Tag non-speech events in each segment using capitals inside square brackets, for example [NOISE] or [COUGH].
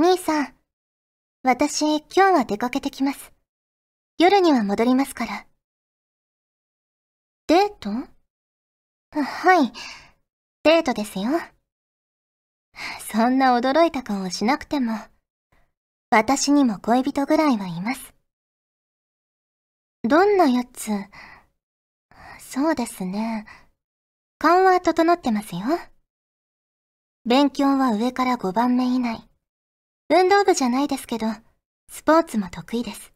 兄さん。私、今日は出かけてきます。夜には戻りますから。デート？はい。デートですよ。そんな驚いた顔をしなくても、私にも恋人ぐらいはいます。どんなやつ？そうですね。顔は整ってますよ。勉強は上から5番目以内。運動部じゃないですけど、スポーツも得意です。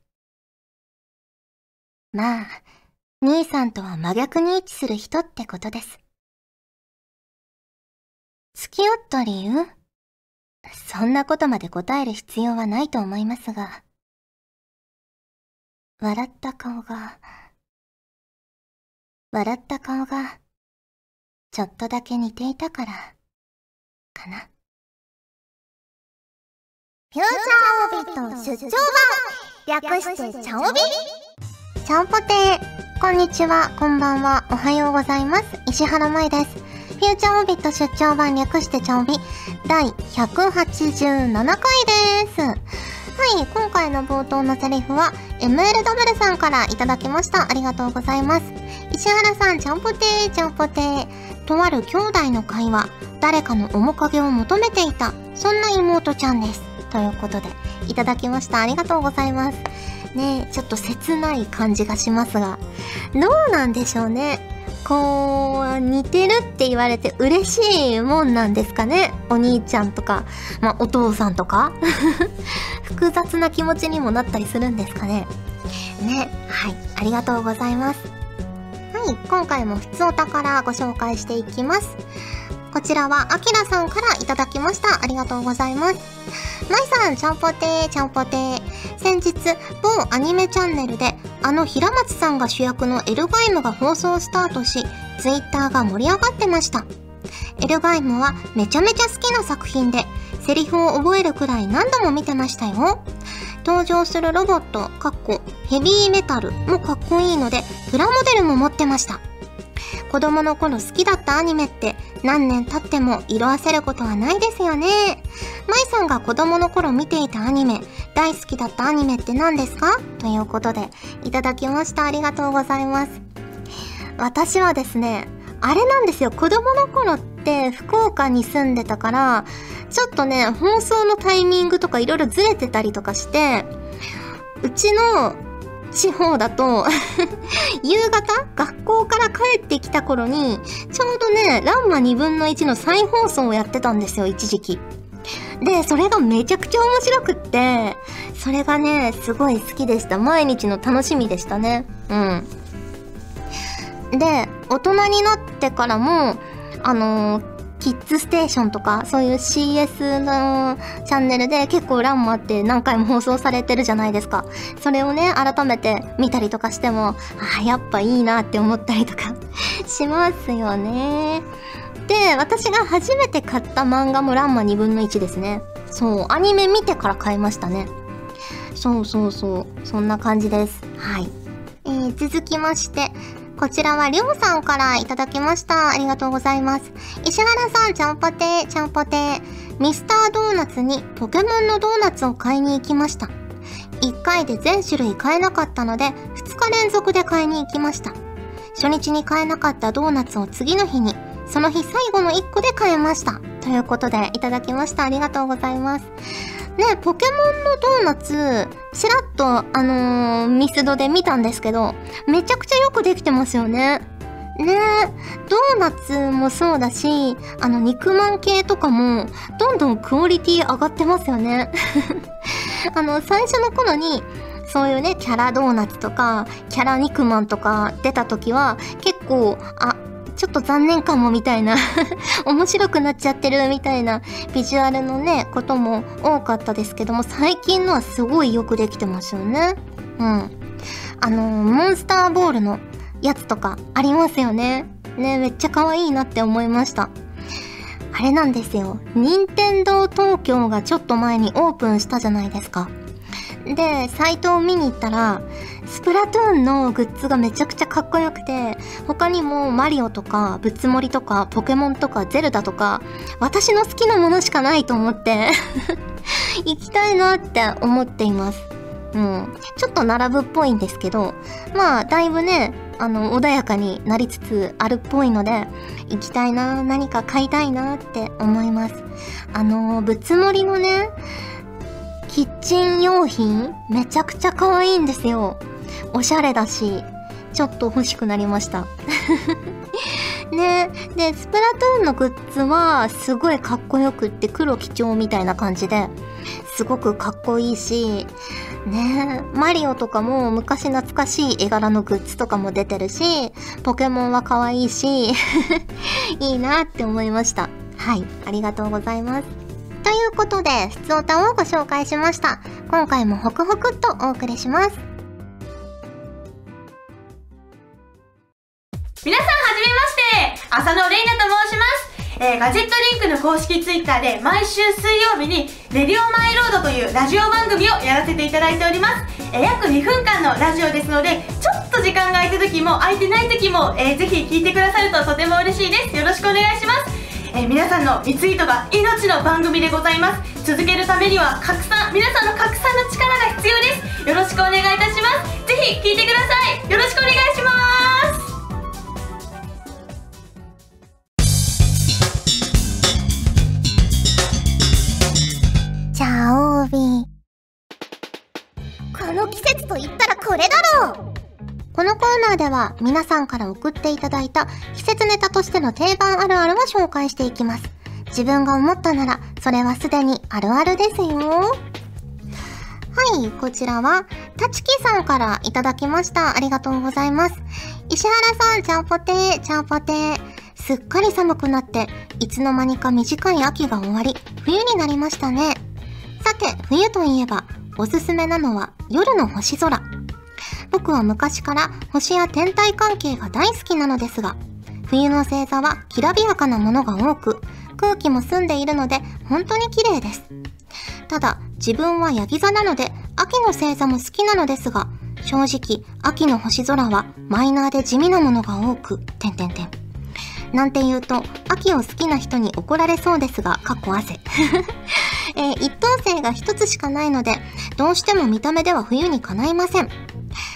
まあ、兄さんとは真逆に位置する人ってことです。付き合った理由？そんなことまで答える必要はないと思いますが、笑った顔が、笑った顔が、ちょっとだけ似ていたから、かな。フューチャーオビット出張版略してチャオビチャンポテーこんにちは、こんばんは、おはようございます。石原舞です。フューチャーオビット出張版略してチャオビ第187回です。はい、今回の冒頭のセリフは MLW さんからいただきました。ありがとうございます。石原さん、ちゃんぽてー、ちゃんぽてー。とある兄弟の会話、誰かの面影を求めていた、そんな妹ちゃんです。ということで、いただきました。ありがとうございます。ねちょっと切ない感じがしますが、どうなんでしょうね。こう、似てるって言われて嬉しいもんなんですかね。お兄ちゃんとか、まあ、お父さんとか。[LAUGHS] 複雑な気持ちにもなったりするんですかね。ね。はい。ありがとうございます。はい。今回も普通お宝ご紹介していきます。こちらは、あきらさんからいただきました。ありがとうございます。まいさん、ちゃんぽてー、ちゃんぽてー。先日、某アニメチャンネルで、あの平松さんが主役のエルガイムが放送スタートし、ツイッターが盛り上がってました。エルガイムはめちゃめちゃ好きな作品で、セリフを覚えるくらい何度も見てましたよ。登場するロボット、かっこヘビーメタルもかっこいいので、プラモデルも持ってました。子供の頃好きだったアニメって何年経っても色あせることはないですよね。舞さんが子供の頃見ていたアニメ、大好きだったアニメって何ですか？ということで、いただきました。ありがとうございます。私はですね、あれなんですよ。子供の頃って福岡に住んでたから、ちょっとね、放送のタイミングとかいろいろずれてたりとかして、うちの地方だと [LAUGHS] 夕方学校から帰ってきた頃に、ちょうどね、ランマ2分の1の再放送をやってたんですよ、一時期。で、それがめちゃくちゃ面白くって、それがね、すごい好きでした。毎日の楽しみでしたね。うん。で、大人になってからも、あのー、キッズステーションとか、そういう CS のチャンネルで結構ランマって何回も放送されてるじゃないですか。それをね、改めて見たりとかしても、ああ、やっぱいいなって思ったりとか [LAUGHS] しますよね。で、私が初めて買った漫画もランマ2分の1ですね。そう、アニメ見てから買いましたね。そうそうそう、そんな感じです。はい。えー、続きまして、こちらはりょうさんからいただきました。ありがとうございます。石原さん、ちゃんぽて、ちゃんぽて。ミスタードーナツにポケモンのドーナツを買いに行きました。1回で全種類買えなかったので、2日連続で買いに行きました。初日に買えなかったドーナツを次の日に、その日最後の1個で買えました。ということで、いただきました。ありがとうございます。ね、ポンのドーナツ、ちらっと、あのー、ミスドで見たんですけど、めちゃくちゃよくできてますよね。ねドーナツもそうだし、あの、肉まん系とかも、どんどんクオリティ上がってますよね。[LAUGHS] あの、最初の頃に、そういうね、キャラドーナツとか、キャラ肉まんとか出た時は、結構、あ、ちょっと残念かもみたいな [LAUGHS] 面白くなっちゃってるみたいなビジュアルのね、ことも多かったですけども、最近のはすごいよくできてますよね。うん。あのモンスターボールのやつとかありますよね。ね、めっちゃ可愛いなって思いました。あれなんですよ。任天堂東京がちょっと前にオープンしたじゃないですか。で、サイトを見に行ったら、スプラトゥーンのグッズがめちゃくちゃかっこよくて、他にもマリオとか、ぶつもりとか、ポケモンとか、ゼルダとか、私の好きなものしかないと思って [LAUGHS] 行きたいなって思っています。うん。ちょっと並ぶっぽいんですけど、まあ、だいぶね、あの、穏やかになりつつあるっぽいので、行きたいな、何か買いたいなって思います。あの、ぶつもりのね、キッチン用品めちゃくちゃ可愛いんですよ。おしゃれだし、ちょっと欲しくなりました。[LAUGHS] ねで、スプラトゥーンのグッズはすごいかっこよくって黒基調みたいな感じで、すごくかっこいいし、ねマリオとかも昔懐かしい絵柄のグッズとかも出てるし、ポケモンは可愛いし、[LAUGHS] いいなって思いました。はい、ありがとうございます。ということで、普通歌をご紹介しました。今回もホクホクっとお送りします。皆さんはじめまして。浅野玲奈と申します。えー、ガジェットリンクの公式ツイッターで毎週水曜日に「レディオマイロード」というラジオ番組をやらせていただいております、えー、約2分間のラジオですのでちょっと時間が空いた時も空いてない時も、えー、ぜひ聞いてくださるととても嬉しいです。よろしくお願いします。えー、皆さんのリツイートが命の番組でございます。続けるためには拡散皆さんの拡散の力が必要です。よろしくお願いいたします。ぜひ聞いてください。よろしくお願いします。この季節と言ったらこれだろう。このコーナーでは皆さんから送っていただいた季節ネタとしての定番あるあるを紹介していきます。自分が思ったなら、それはすでにあるあるですよ。はい、こちらは、たちきさんからいただきました。ありがとうございます。石原さん、ちゃんぽてー、ちゃんぽてー。すっかり寒くなって、いつの間にか短い秋が終わり、冬になりましたね。さて、冬といえば、おすすめなのは夜の星空。僕は昔から星や天体関係が大好きなのですが、冬の星座はきらびやかなものが多く、空気も澄んでいるので本当に綺麗です。ただ、自分はヤギ座なので秋の星座も好きなのですが、正直、秋の星空はマイナーで地味なものが多く、てんてんてん。なんて言うと、秋を好きな人に怒られそうですが、かっこ汗。[LAUGHS] えー、一等星が一つしかないので、どうしても見た目では冬にかないません。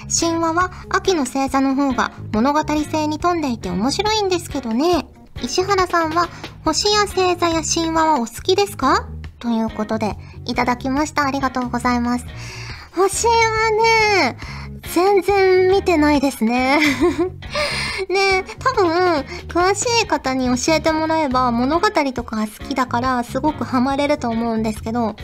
神話は秋の星座の方が物語性に富んでいて面白いんですけどね。石原さんは星や星座や神話はお好きですか？ということで、いただきました。ありがとうございます。星はね、全然見てないですね。[LAUGHS] ね多分、詳しい方に教えてもらえば物語とか好きだからすごくハマれると思うんですけど、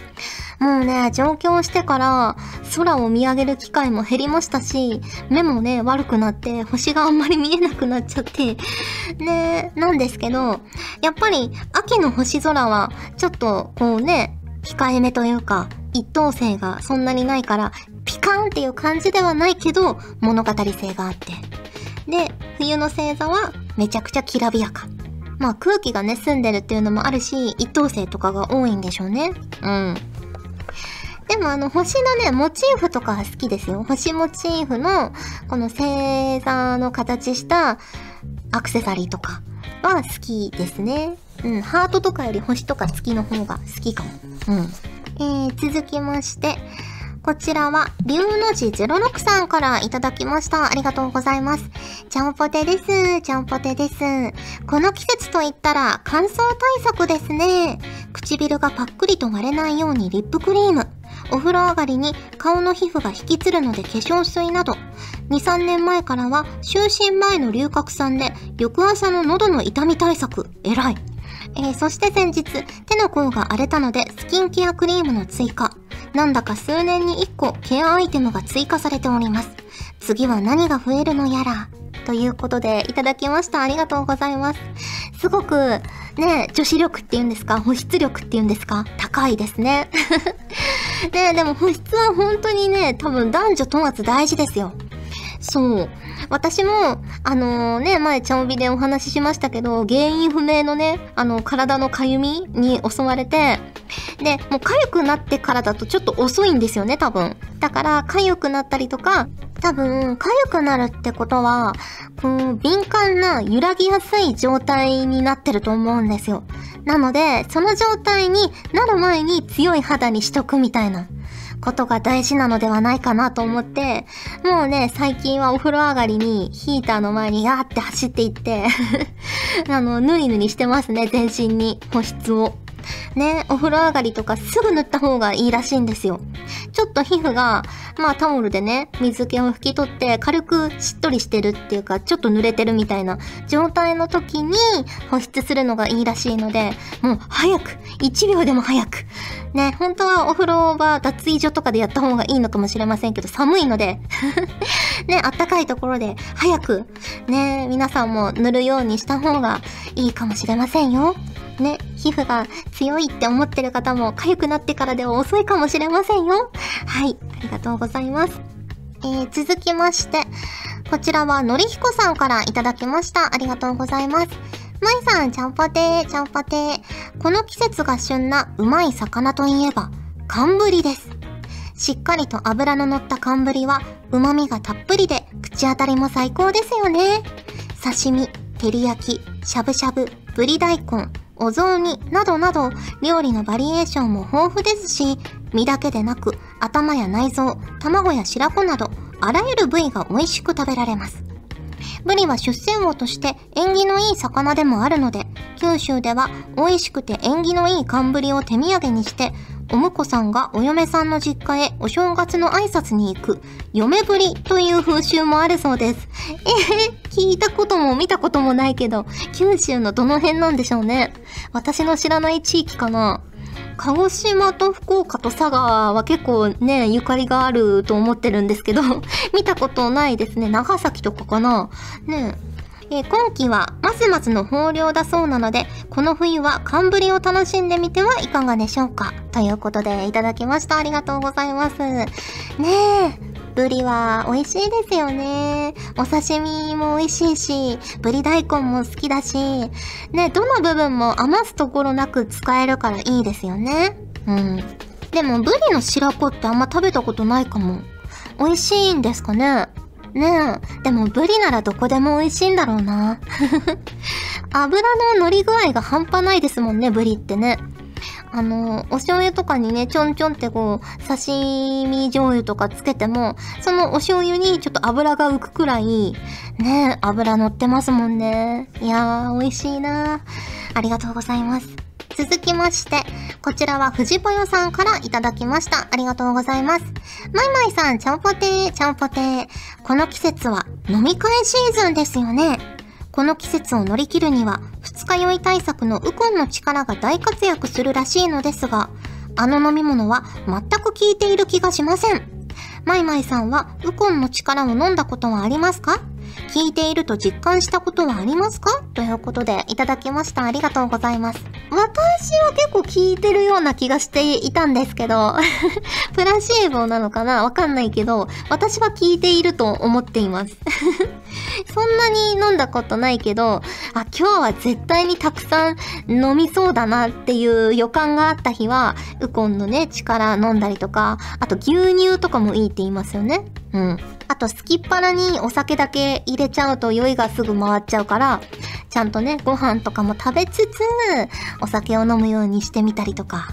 もうね、上京してから空を見上げる機会も減りましたし、目もね、悪くなって星があんまり見えなくなっちゃって、ね、なんですけど、やっぱり秋の星空はちょっとこうね、控えめというか、一等星がそんなにないから、ピカーンっていう感じではないけど、物語性があって。で、冬の星座はめちゃくちゃきらびやか。まあ空気がね、澄んでるっていうのもあるし、一等星とかが多いんでしょうね。うん。でもあの星のね、モチーフとかは好きですよ。星モチーフの、この星座の形したアクセサリーとかは好きですね。うん、ハートとかより星とか月の方が好きかも。うん。えー、続きまして、こちらは、龍の字06さんからいただきました。ありがとうございます。ちゃんぽてです。ちゃんぽてです。この季節と言ったら乾燥対策ですね。唇がパックリと割れないようにリップクリーム。お風呂上がりに顔の皮膚が引きつるので化粧水など、2、3年前からは就寝前の龍角散で翌朝の喉の痛み対策。偉い。えー、そして先日、手の甲が荒れたのでスキンケアクリームの追加。なんだか数年に1個ケアアイテムが追加されております。次は何が増えるのやら。ということで、いただきました。ありがとうございます。すごく、ね、女子力っていうんですか？保湿力っていうんですか？高いですね。[LAUGHS] ねでも保湿は本当にね、多分男女問わず大事ですよ。そう。私も、あのー、ね、前、ちゃんびでお話ししましたけど、原因不明のね、あの、体のかゆみに襲われて、で、もう痒くなってからだとちょっと遅いんですよね、多分。だから、痒くなったりとか、多分、痒くなるってことは、こう、敏感な揺らぎやすい状態になってると思うんですよ。なので、その状態になる前に強い肌にしとくみたいなことが大事なのではないかなと思って、もうね、最近はお風呂上がりにヒーターの前にガーって走っていって、[LAUGHS] あの、ぬりぬりしてますね、全身に保湿を。ね、お風呂上がりとかすぐ塗った方がいいらしいんですよ。ちょっと皮膚が、まあタオルでね、水気を拭き取って軽くしっとりしてるっていうか、ちょっと濡れてるみたいな状態の時に保湿するのがいいらしいので、もう早く !1 秒でも早くね、本当はお風呂場、脱衣所とかでやった方がいいのかもしれませんけど、寒いので、[LAUGHS] ね、あったかいところで早く、ね、皆さんも塗るようにした方がいいかもしれませんよ。ね、皮膚が強いって思ってる方も痒くなってからでは遅いかもしれませんよ。はい、ありがとうございます。えー、続きまして、こちらはのりひこさんからいただきました。ありがとうございます。まいさん、ちゃんぽてー、ちゃんぽてー。この季節が旬なうまい魚といえば、寒ブリです。しっかりと脂の乗った寒ブリは、旨味がたっぷりで、口当たりも最高ですよね。刺身、照り焼き、しゃぶしゃぶ、ぶり大根、お雑煮などなど料理のバリエーションも豊富ですし身だけでなく頭や内臓卵や白子などあらゆる部位が美味しく食べられます。ブリは出世魚として縁起のいい魚でもあるので九州では美味しくて縁起のいい寒ブリを手土産にしてお婿さんがお嫁さんの実家へお正月の挨拶に行く嫁ぶりという風習もあるそうです。[LAUGHS] えへ聞いたことも見たこともないけど九州のどの辺なんでしょうね。私の知らない地域かな。鹿児島と福岡と佐賀は結構ね、ゆかりがあると思ってるんですけど、[LAUGHS] 見たことないですね。長崎とかかな。ね。えー今季はますますの豊漁だそうなので、この冬は寒ぶりを楽しんでみてはいかがでしょうか？ということでいただきました。ありがとうございます。ねえ。ブリは美味しいですよね。お刺身も美味しいし、ブリ大根も好きだし、ね、どの部分も余すところなく使えるからいいですよね。うん。でも、ブリの白子ってあんま食べたことないかも。美味しいんですかね？ねえ。でも、ブリならどこでも美味しいんだろうな。[LAUGHS] 油の乗り具合が半端ないですもんね、ブリってね。あの、お醤油とかにね、ちょんちょんってこう、刺身醤油とかつけても、そのお醤油にちょっと油が浮くくらい、ね、油乗ってますもんね。いやー、美味しいなありがとうございます。続きまして、こちらは藤ぽよさんからいただきました。ありがとうございます。まいまいさん、ちゃんぽてー、ちゃんぽてー。この季節は飲み会シーズンですよね。この季節を乗り切るには、二日酔い対策のウコンの力が大活躍するらしいのですが、あの飲み物は全く効いている気がしません。マイマイさんはウコンの力を飲んだことはありますか？聞いていると実感したことはありますか？ということでいただきました。ありがとうございます。私は結構聞いてるような気がしていたんですけど、[LAUGHS] プラシーボなのかな？わかんないけど、私は聞いていると思っています。[LAUGHS] そんなに飲んだことないけど、あ、今日は絶対にたくさん飲みそうだなっていう予感があった日は、ウコンのね、力飲んだりとか、あと牛乳とかもいいって言いますよね。うん。あと、すきっ腹にお酒だけ入れちゃうと酔いがすぐ回っちゃうから、ちゃんとね、ご飯とかも食べつつ、お酒を飲むようにしてみたりとか。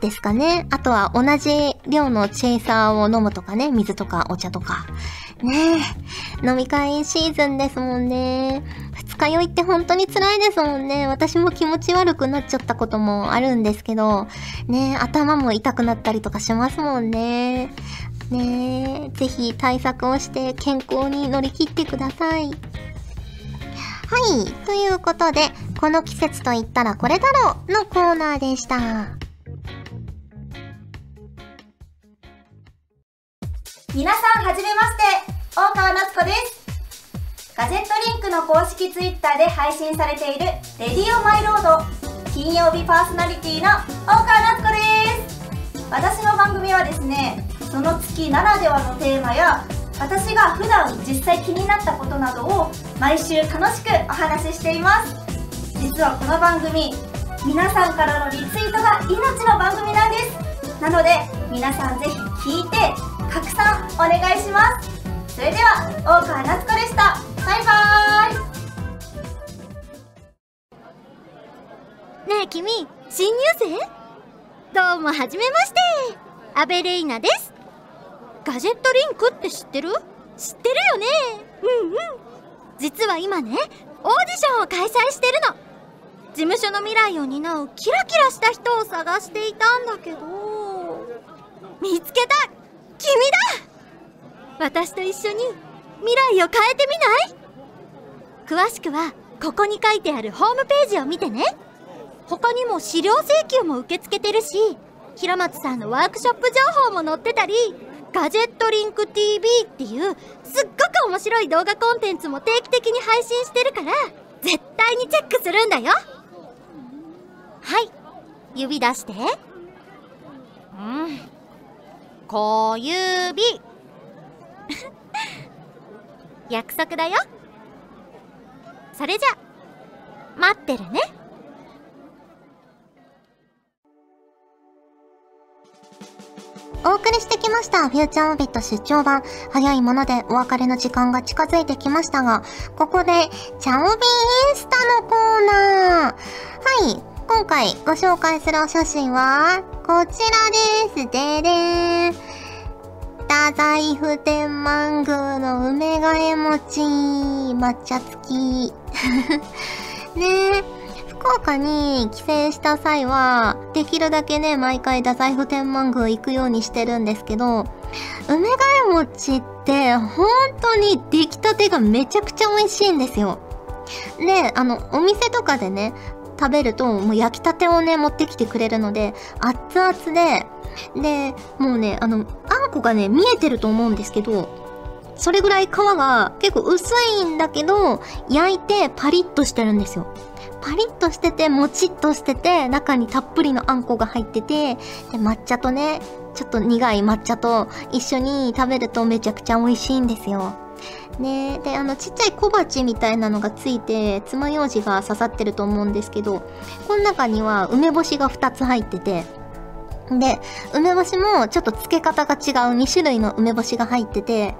ですかね。あとは同じ量のチェイサーを飲むとかね、水とかお茶とか。ねえ、飲み会シーズンですもんね。二日酔いって本当に辛いですもんね。私も気持ち悪くなっちゃったこともあるんですけど、ねえ、頭も痛くなったりとかしますもんね。ねえ、ぜひ対策をして健康に乗り切ってください。はい。ということで、この季節と言ったらこれだろうのコーナーでした。皆さんはじめまして大川夏子ですガジェットリンクの公式ツイッターで配信されている「レディオマイロード」金曜日パーソナリティの大川夏子です私の番組はですねその月ならではのテーマや私が普段実際気になったことなどを毎週楽しくお話ししています。実はこの番組皆さんからのリツイートが命の番組なんです。なので皆さんぜひ聞いて拡散お願いします。それでは大川夏子でした。バイバーイ。ねえ君新入生？どうもはじめまして。アベレイナです。ガジェットリンクって知ってる？知ってるよね。うんうん。実は今ねオーディションを開催してるの。事務所の未来を担うキラキラした人を探していたんだけど。見つけた。君だ。私と一緒に未来を変えてみない？詳しくはここに書いてあるホームページを見てね。他にも資料請求も受け付けてるし平松さんのワークショップ情報も載ってたりガジェットリンク TV っていうすっごく面白い動画コンテンツも定期的に配信してるから絶対にチェックするんだよ。はい指出して。うん。小指 [LAUGHS] 約束だよ。それじゃ待ってるね。お送りしてきました、フューチャーオービット出張版。早いものでお別れの時間が近づいてきましたが、ここで、チャオビインスタのコーナー。はい、今回ご紹介するお写真は、こちらです。ででーん。太宰府天満宮の梅替え餅、抹茶付き。[LAUGHS] ねえ。福岡に帰省した際は、できるだけね、毎回太宰府天満宮行くようにしてるんですけど、梅替え餅って本当に出来たてがめちゃくちゃ美味しいんですよ。で、あの、お店とかでね、食べるともう焼きたてをね、持ってきてくれるので、熱々で、で、もうね、あの、あんこがね、見えてると思うんですけど、それぐらい皮が結構薄いんだけど、焼いてパリッとしてるんですよ。パリッとしてて、もちっとしてて、中にたっぷりのあんこが入ってて、で、抹茶とね、ちょっと苦い抹茶と一緒に食べるとめちゃくちゃ美味しいんですよ。ねで、あの、ちっちゃい小鉢みたいなのがついて、爪楊枝が刺さってると思うんですけど、この中には梅干しが2つ入ってて、で、梅干しもちょっと漬け方が違う2種類の梅干しが入ってて、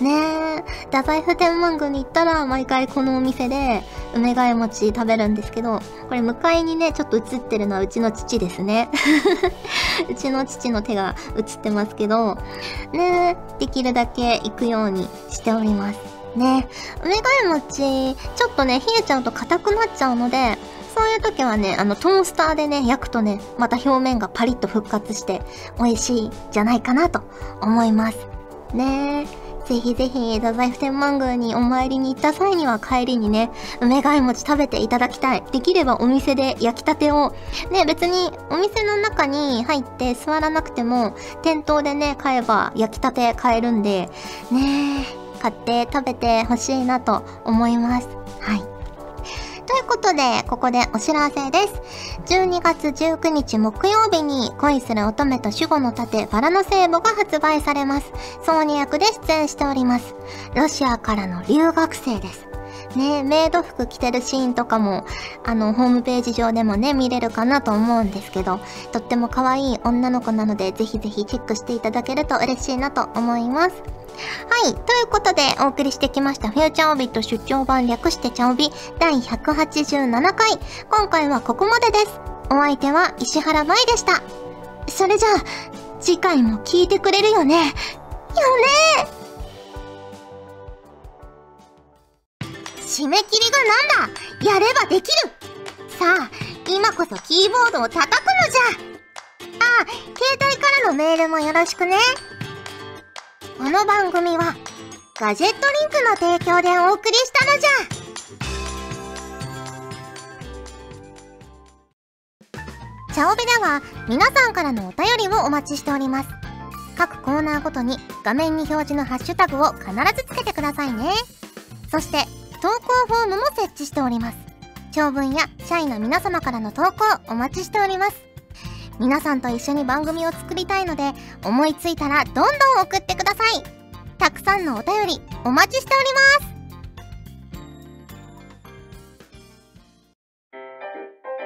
ねえ、太宰府天満宮に行ったら毎回このお店で梅替え餅食べるんですけど、これ向かいにね、ちょっと映ってるのはうちの父ですね。[LAUGHS] うちの父の手が映ってますけど、ねえ、できるだけ行くようにしております。ね梅替え餅、ちょっとね、冷えちゃうと硬くなっちゃうので、そういう時はね、あの、トースターでね、焼くとね、また表面がパリッと復活して、美味しいんじゃないかなと思います。ねえ。ぜひぜひ、太宰府天満宮にお参りに行った際には帰りにね、梅替え餅食べていただきたい。できればお店で焼きたてを、ね、別にお店の中に入って座らなくても、店頭でね、買えば焼きたて買えるんで、ねえ、買って食べてほしいなと思います。はい。ということで、ここでお知らせです。12月19日木曜日に恋する乙女と守護の盾バラの聖母が発売されます。ソーニ役で出演しております。ロシアからの留学生です。ねメイド服着てるシーンとかも、あの、ホームページ上でもね、見れるかなと思うんですけど、とっても可愛い女の子なので、ぜひぜひチェックしていただけると嬉しいなと思います。はい。ということで、お送りしてきました、フューチャーオビット出張版略してチャオビ第187回。今回はここまでです。お相手は石原舞でした。それじゃあ、次回も聞いてくれるよね。よね締め切りがなんだやればできるさあ、今こそキーボードを叩くのじゃあ、携帯からのメールもよろしくね。この番組は、ガジェットリンクの提供でお送りしたのじゃ。チャオベでは、皆さんからのお便りをお待ちしております。各コーナーごとに画面に表示のハッシュタグを必ずつけてくださいね。そして、投稿フォームも設置しております。長文や社員の皆様からの投稿お待ちしております。皆さんと一緒に番組を作りたいので、思いついたらどんどん送ってください。たくさんのお便りお待ちしております。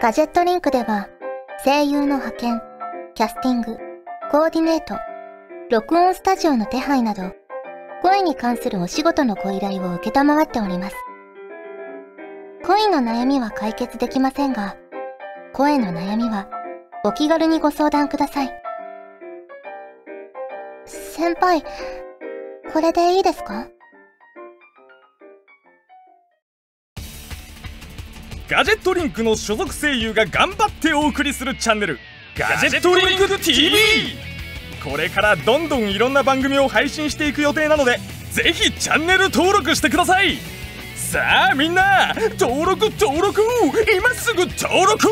ガジェットリンクでは、声優の派遣、キャスティング、コーディネート、録音スタジオの手配など、声に関するお仕事のご依頼を受けたまわっております。恋の悩みは解決できませんが、声の悩みはお気軽にご相談ください。先輩、これでいいですか？ガジェットリンクの所属声優が頑張ってお送りするチャンネルガジェットリンク TV これからどんどんいろんな番組を配信していく予定なのでぜひチャンネル登録してください。さあみんな登録登録。今すぐ登録